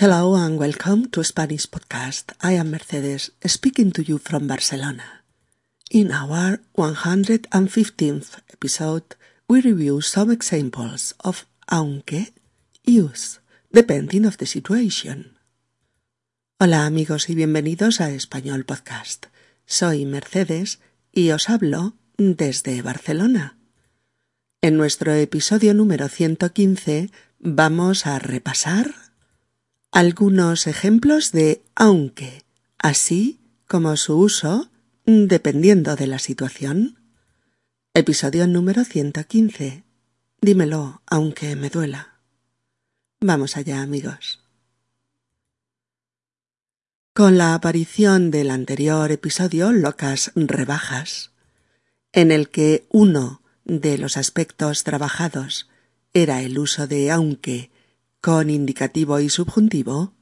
Hello and welcome to Spanish Podcast. I am Mercedes, speaking to you from Barcelona. In our 115th episode, we review some examples of aunque use, depending of the situation. Hola amigos y bienvenidos a Español Podcast. Soy Mercedes y os hablo desde Barcelona. En nuestro episodio número 115 vamos a repasar algunos ejemplos de aunque, así como su uso dependiendo de la situación. Episodio número 115. Dímelo, aunque me duela. Vamos allá, amigos. Con la aparición del anterior episodio, Locas Rebajas, en el que uno de los aspectos trabajados era el uso de aunque con indicativo y subjuntivo,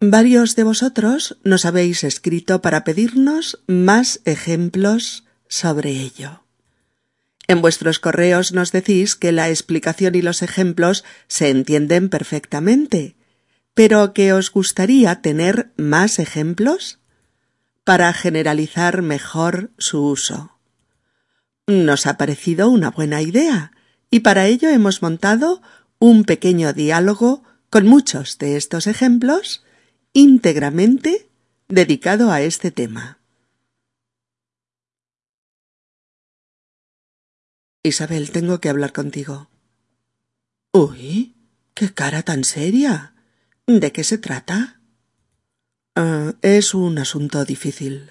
varios de vosotros nos habéis escrito para pedirnos más ejemplos sobre ello. En vuestros correos nos decís que la explicación y los ejemplos se entienden perfectamente, pero que os gustaría tener más ejemplos para generalizar mejor su uso. Nos ha parecido una buena idea y para ello hemos montado un pequeño diálogo con muchos de estos ejemplos íntegramente dedicado a este tema. Isabel, tengo que hablar contigo. Uy, qué cara tan seria. ¿De qué se trata? Ah, es un asunto difícil.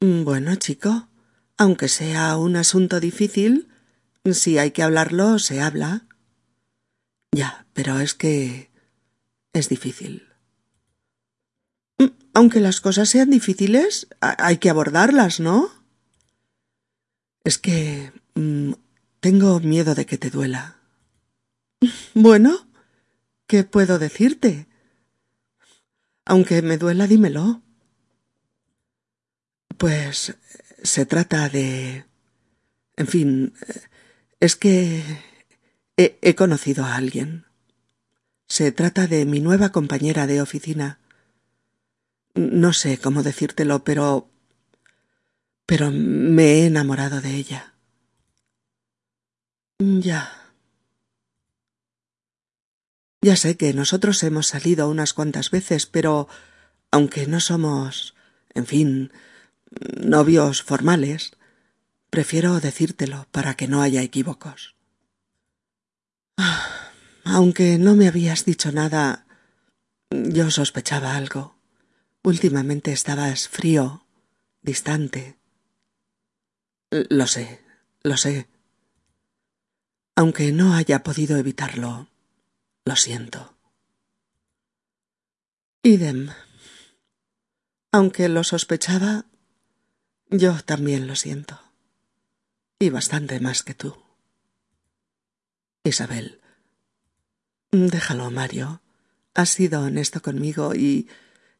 Bueno, chico, aunque sea un asunto difícil, si hay que hablarlo, se habla. Ya, pero es que es difícil. Mm, aunque las cosas sean difíciles, hay que abordarlas, ¿no? Es que mm, tengo miedo de que te duela. Bueno, ¿qué puedo decirte? Aunque me duela, dímelo. Pues se trata de... En fin, es que he, conocido a alguien. Se trata de mi nueva compañera de oficina. No sé cómo decírtelo, pero... pero me he enamorado de ella. Ya. Ya sé que nosotros hemos salido unas cuantas veces, pero aunque no somos, en fin, novios formales, prefiero decírtelo para que no haya equívocos. Aunque no me habías dicho nada, yo sospechaba algo. Últimamente estabas frío, distante. Lo sé, lo sé. Aunque no haya podido evitarlo, lo siento. Idem. Aunque lo sospechaba, yo también lo siento. Y bastante más que tú. Isabel. Déjalo, Mario. Has sido honesto conmigo y,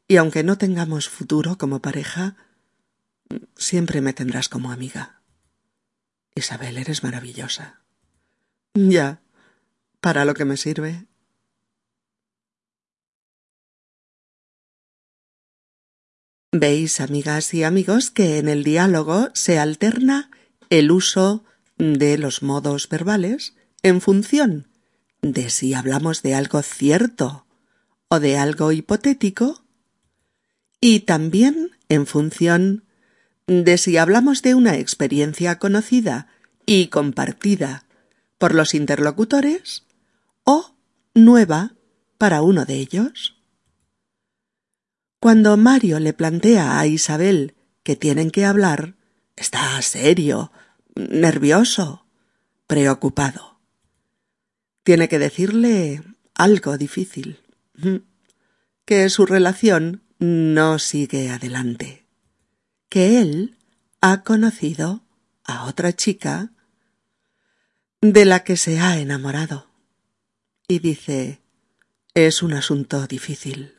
y aunque no tengamos futuro como pareja, siempre me tendrás como amiga. Isabel, eres maravillosa. Ya, para lo que me sirve. Veis, amigas y amigos, que en el diálogo se alterna el uso de los modos verbales en función de si hablamos de algo cierto o de algo hipotético y también en función de si hablamos de una experiencia conocida y compartida por los interlocutores o nueva para uno de ellos. Cuando Mario le plantea a Isabel que tienen que hablar, está serio, nervioso, preocupado. Tiene que decirle algo difícil, que su relación no sigue adelante, que él ha conocido a otra chica de la que se ha enamorado. Y dice, es un asunto difícil.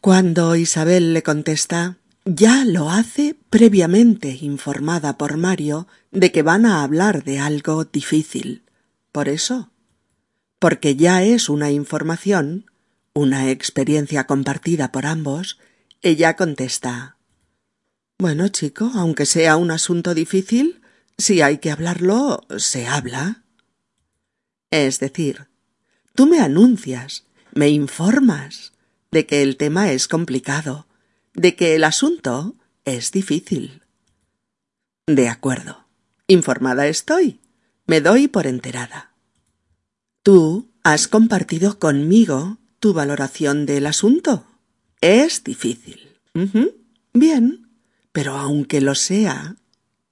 Cuando Isabel le contesta, ya lo hace previamente informada por Mario de que van a hablar de algo difícil. Por eso, porque ya es una información una experiencia compartida por ambos, ella contesta Bueno, chico, aunque sea un asunto difícil, si hay que hablarlo, se habla. Es decir, tú me anuncias, me informas de que el tema es complicado, de que el asunto es difícil. De acuerdo. Informada estoy. Me doy por enterada. Tú has compartido conmigo tu valoración del asunto. Es difícil. Bien. Pero aunque lo sea,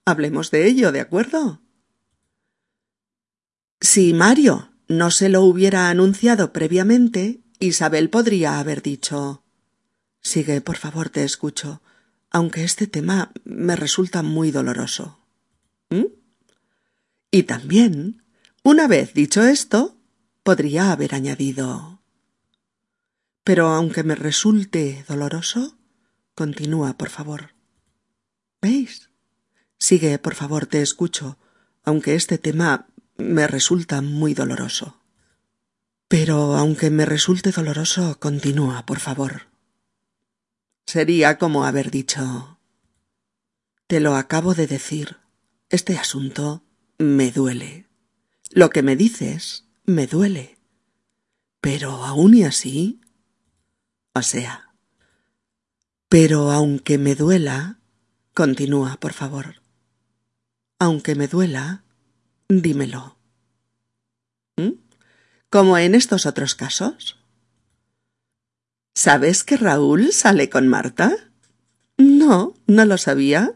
hablemos de ello, ¿de acuerdo? Si Mario no se lo hubiera anunciado previamente, Isabel podría haber dicho Sigue, por favor, te escucho, aunque este tema me resulta muy doloroso. ¿Mm? Y también, una vez dicho esto, podría haber añadido Pero aunque me resulte doloroso, continúa, por favor. ¿Veis? Sigue, por favor, te escucho, aunque este tema me resulta muy doloroso. Pero aunque me resulte doloroso, continúa, por favor. Sería como haber dicho Te lo acabo de decir. Este asunto me duele. Lo que me dices me duele. Pero aún y así. O sea. Pero aunque me duela. Continúa, por favor. Aunque me duela, dímelo. ¿Mm? Como en estos otros casos. ¿Sabes que Raúl sale con Marta? No, no lo sabía.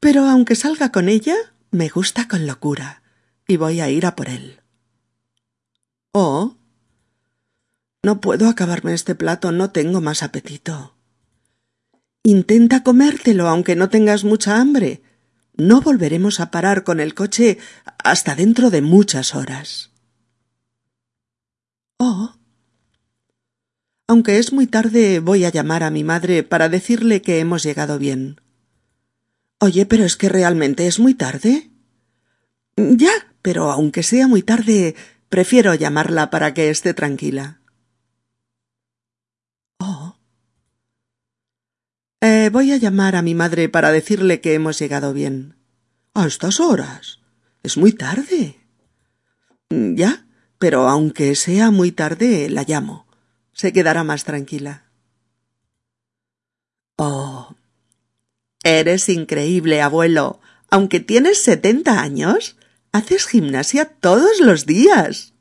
Pero aunque salga con ella, me gusta con locura, y voy a ir a por él. Oh. No puedo acabarme este plato, no tengo más apetito. Intenta comértelo aunque no tengas mucha hambre. No volveremos a parar con el coche hasta dentro de muchas horas. Oh. Aunque es muy tarde, voy a llamar a mi madre para decirle que hemos llegado bien. Oye, pero es que realmente es muy tarde. Ya, pero aunque sea muy tarde, prefiero llamarla para que esté tranquila. Oh. Eh, voy a llamar a mi madre para decirle que hemos llegado bien. A estas horas. Es muy tarde. Ya, pero aunque sea muy tarde, la llamo se quedará más tranquila. Oh. Eres increíble, abuelo. Aunque tienes setenta años, haces gimnasia todos los días.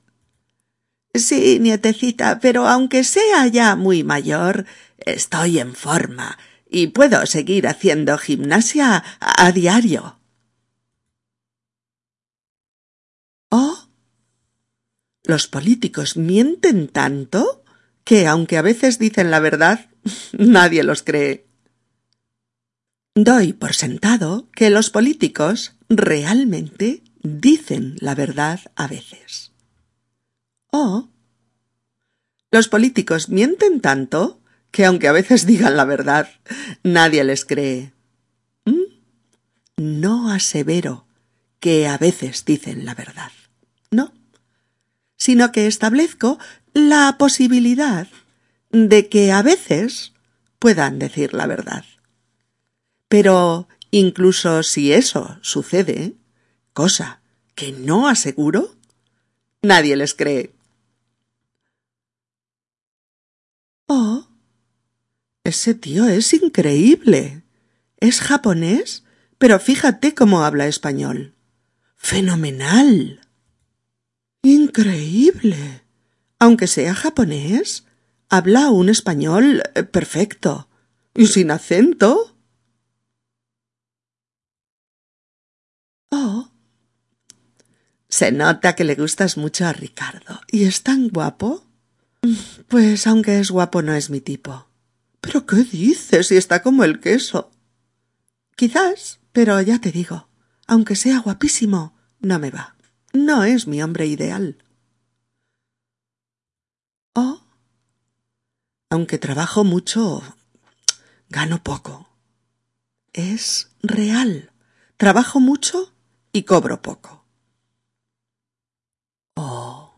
Sí, nietecita, pero aunque sea ya muy mayor, estoy en forma y puedo seguir haciendo gimnasia a diario. Oh. ¿Los políticos mienten tanto? que, aunque a veces dicen la verdad, nadie los cree. Doy por sentado que los políticos realmente dicen la verdad a veces. O los políticos mienten tanto que aunque a veces digan la verdad, nadie les cree. ¿Mm? No asevero que a veces dicen la verdad. No. Sino que establezco la posibilidad de que a veces puedan decir la verdad. Pero incluso si eso sucede, cosa que no aseguro, nadie les cree. Oh, ese tío es increíble. Es japonés, pero fíjate cómo habla español. Fenomenal. Increíble. Aunque sea japonés, habla un español eh, perfecto y sin acento. Oh. Se nota que le gustas mucho a Ricardo. ¿Y es tan guapo? Pues aunque es guapo no es mi tipo. ¿Pero qué dices si está como el queso? Quizás, pero ya te digo, aunque sea guapísimo, no me va. No es mi hombre ideal. Oh. Aunque trabajo mucho, gano poco. Es real. Trabajo mucho y cobro poco. Oh.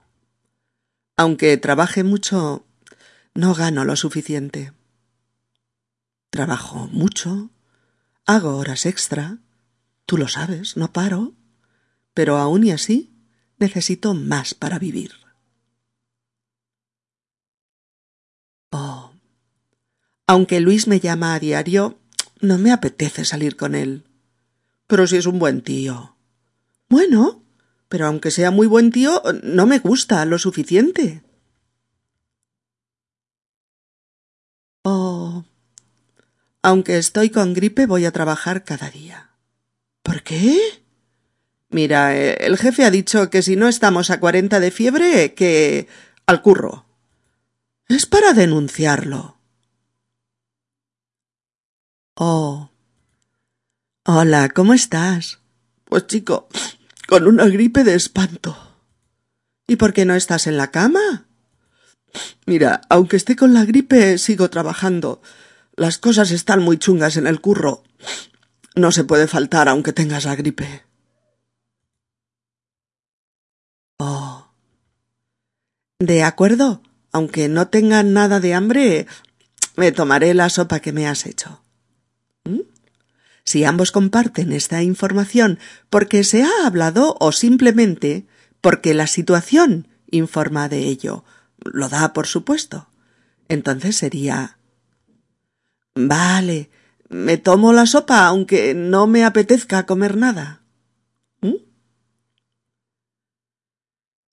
Aunque trabaje mucho, no gano lo suficiente. Trabajo mucho, hago horas extra, tú lo sabes, no paro, pero aún y así necesito más para vivir. Oh. Aunque Luis me llama a diario, no me apetece salir con él. Pero si es un buen tío. Bueno, pero aunque sea muy buen tío, no me gusta lo suficiente. Oh. Aunque estoy con gripe, voy a trabajar cada día. ¿Por qué? Mira, el jefe ha dicho que si no estamos a cuarenta de fiebre, que al curro. Es para denunciarlo. Oh. Hola, ¿cómo estás? Pues chico, con una gripe de espanto. ¿Y por qué no estás en la cama? Mira, aunque esté con la gripe, sigo trabajando. Las cosas están muy chungas en el curro. No se puede faltar aunque tengas la gripe. Oh. De acuerdo. Aunque no tenga nada de hambre, me tomaré la sopa que me has hecho. Si ambos comparten esta información porque se ha hablado o simplemente porque la situación informa de ello, lo da por supuesto, entonces sería Vale, me tomo la sopa aunque no me apetezca comer nada. ¿Mm?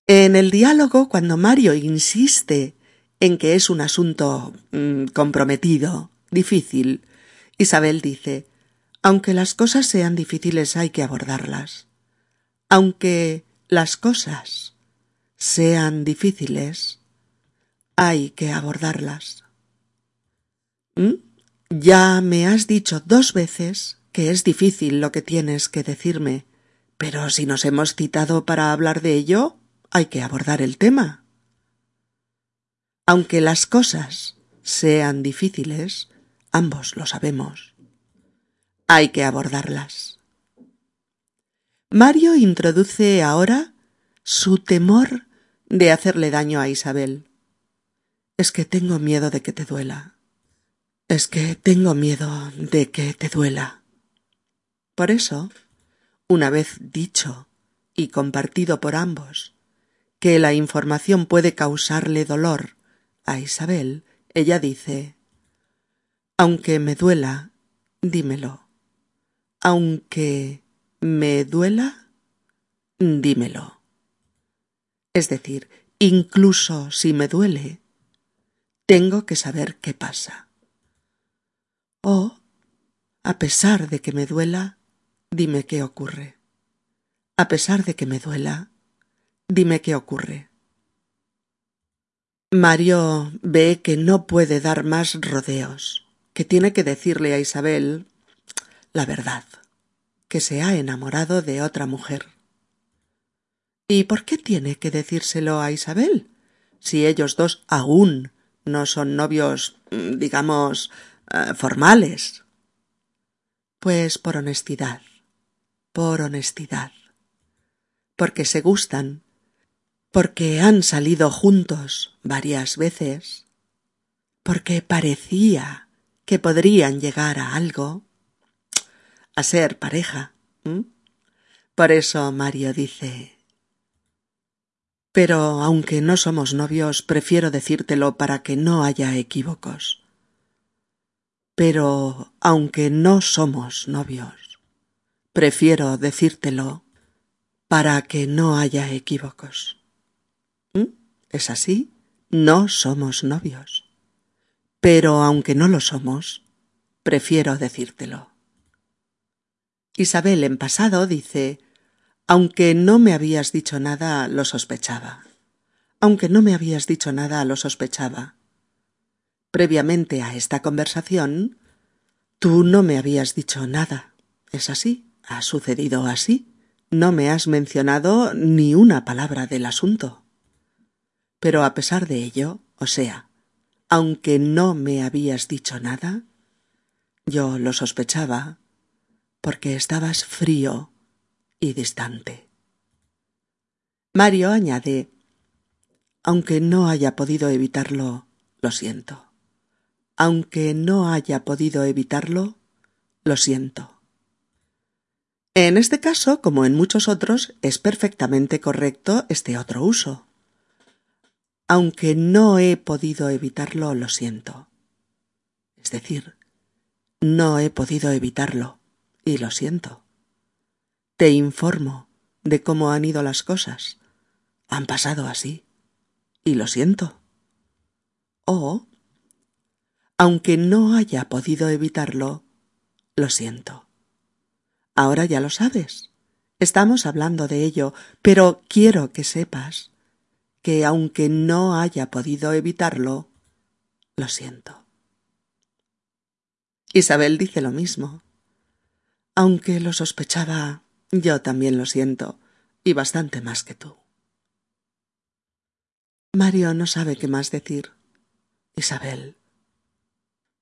En el diálogo, cuando Mario insiste en que es un asunto mm, comprometido, difícil, Isabel dice aunque las cosas sean difíciles hay que abordarlas. Aunque las cosas sean difíciles, hay que abordarlas. ¿Mm? Ya me has dicho dos veces que es difícil lo que tienes que decirme, pero si nos hemos citado para hablar de ello, hay que abordar el tema. Aunque las cosas sean difíciles, ambos lo sabemos. Hay que abordarlas. Mario introduce ahora su temor de hacerle daño a Isabel. Es que tengo miedo de que te duela. Es que tengo miedo de que te duela. Por eso, una vez dicho y compartido por ambos que la información puede causarle dolor a Isabel, ella dice Aunque me duela, dímelo. Aunque me duela, dímelo. Es decir, incluso si me duele, tengo que saber qué pasa. Oh, a pesar de que me duela, dime qué ocurre. A pesar de que me duela, dime qué ocurre. Mario ve que no puede dar más rodeos, que tiene que decirle a Isabel la verdad, que se ha enamorado de otra mujer. ¿Y por qué tiene que decírselo a Isabel? Si ellos dos aún no son novios, digamos, eh, formales. Pues por honestidad, por honestidad, porque se gustan, porque han salido juntos varias veces, porque parecía que podrían llegar a algo, a ser pareja. Por eso Mario dice Pero aunque no somos novios, prefiero decírtelo para que no haya equívocos. Pero aunque no somos novios, prefiero decírtelo para que no haya equívocos. ¿Es así? No somos novios. Pero aunque no lo somos, prefiero decírtelo. Isabel en pasado dice aunque no me habías dicho nada, lo sospechaba. Aunque no me habías dicho nada, lo sospechaba. Previamente a esta conversación, tú no me habías dicho nada. ¿Es así? ¿Ha sucedido así? No me has mencionado ni una palabra del asunto. Pero a pesar de ello, o sea, aunque no me habías dicho nada, yo lo sospechaba, porque estabas frío y distante. Mario añade, aunque no haya podido evitarlo, lo siento. Aunque no haya podido evitarlo, lo siento. En este caso, como en muchos otros, es perfectamente correcto este otro uso. Aunque no he podido evitarlo, lo siento. Es decir, no he podido evitarlo y lo siento. Te informo de cómo han ido las cosas. Han pasado así y lo siento. O, aunque no haya podido evitarlo, lo siento. Ahora ya lo sabes. Estamos hablando de ello, pero quiero que sepas que aunque no haya podido evitarlo, lo siento. Isabel dice lo mismo. Aunque lo sospechaba, yo también lo siento, y bastante más que tú. Mario no sabe qué más decir. Isabel.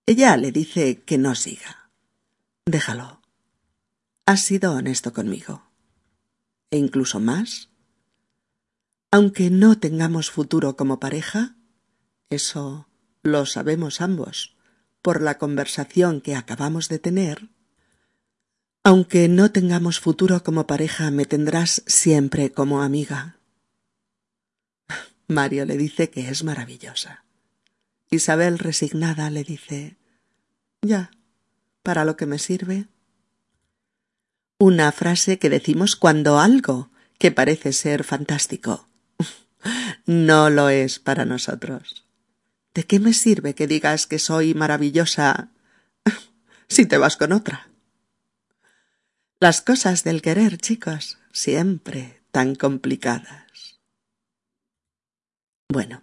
Ella le dice que no siga. Déjalo. Has sido honesto conmigo. E incluso más. Aunque no tengamos futuro como pareja, eso lo sabemos ambos por la conversación que acabamos de tener, aunque no tengamos futuro como pareja, me tendrás siempre como amiga. Mario le dice que es maravillosa. Isabel, resignada, le dice Ya, para lo que me sirve. Una frase que decimos cuando algo que parece ser fantástico no lo es para nosotros. ¿De qué me sirve que digas que soy maravillosa si te vas con otra? Las cosas del querer, chicos, siempre tan complicadas. Bueno,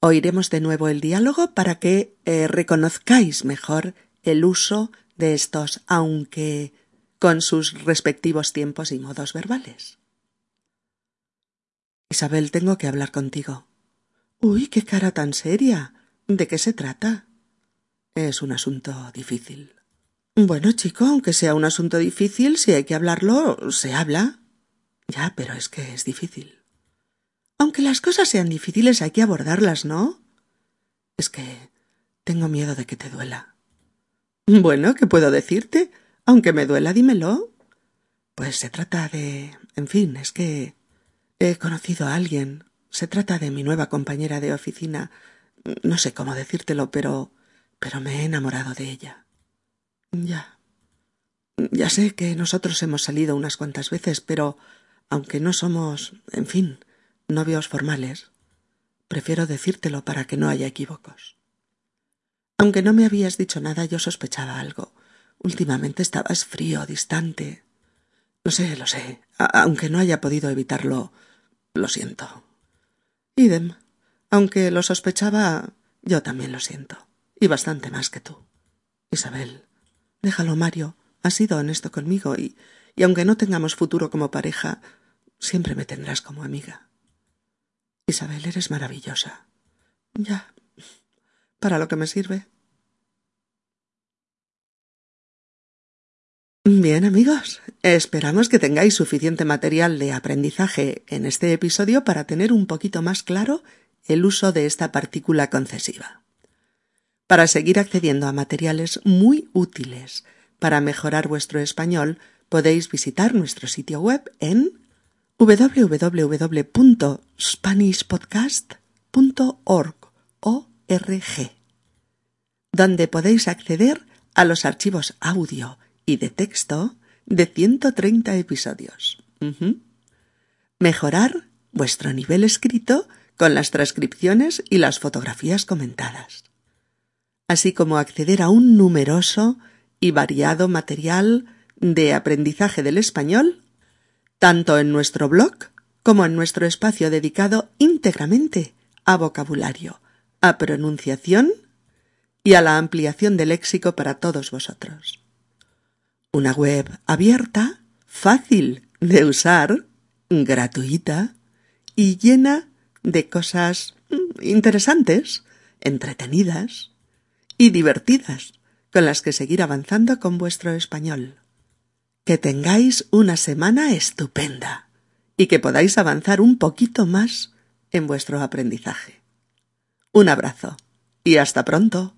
oiremos de nuevo el diálogo para que eh, reconozcáis mejor el uso de estos aunque con sus respectivos tiempos y modos verbales. Isabel, tengo que hablar contigo. Uy, qué cara tan seria. ¿De qué se trata? Es un asunto difícil. Bueno, chico, aunque sea un asunto difícil, si hay que hablarlo, se habla. Ya, pero es que es difícil. Aunque las cosas sean difíciles, hay que abordarlas, ¿no? Es que tengo miedo de que te duela. Bueno, ¿qué puedo decirte? Aunque me duela, dímelo. Pues se trata de. En fin, es que he conocido a alguien. Se trata de mi nueva compañera de oficina. No sé cómo decírtelo, pero. pero me he enamorado de ella. Ya. Ya sé que nosotros hemos salido unas cuantas veces, pero aunque no somos, en fin, novios formales, prefiero decírtelo para que no haya equívocos. Aunque no me habías dicho nada, yo sospechaba algo. Últimamente estabas frío, distante. Lo sé, lo sé. aunque no haya podido evitarlo, lo siento. Idem. Aunque lo sospechaba, yo también lo siento. Y bastante más que tú. Isabel, Déjalo, Mario. Has sido honesto conmigo y, y aunque no tengamos futuro como pareja, siempre me tendrás como amiga. Isabel, eres maravillosa. Ya. Para lo que me sirve. Bien, amigos, esperamos que tengáis suficiente material de aprendizaje en este episodio para tener un poquito más claro el uso de esta partícula concesiva. Para seguir accediendo a materiales muy útiles. Para mejorar vuestro español, podéis visitar nuestro sitio web en www.spanishpodcast.org donde podéis acceder a los archivos audio y de texto de 130 episodios. Mejorar vuestro nivel escrito con las transcripciones y las fotografías comentadas así como acceder a un numeroso y variado material de aprendizaje del español, tanto en nuestro blog como en nuestro espacio dedicado íntegramente a vocabulario, a pronunciación y a la ampliación del léxico para todos vosotros. Una web abierta, fácil de usar, gratuita y llena de cosas mm, interesantes, entretenidas, y divertidas con las que seguir avanzando con vuestro español. Que tengáis una semana estupenda y que podáis avanzar un poquito más en vuestro aprendizaje. Un abrazo y hasta pronto.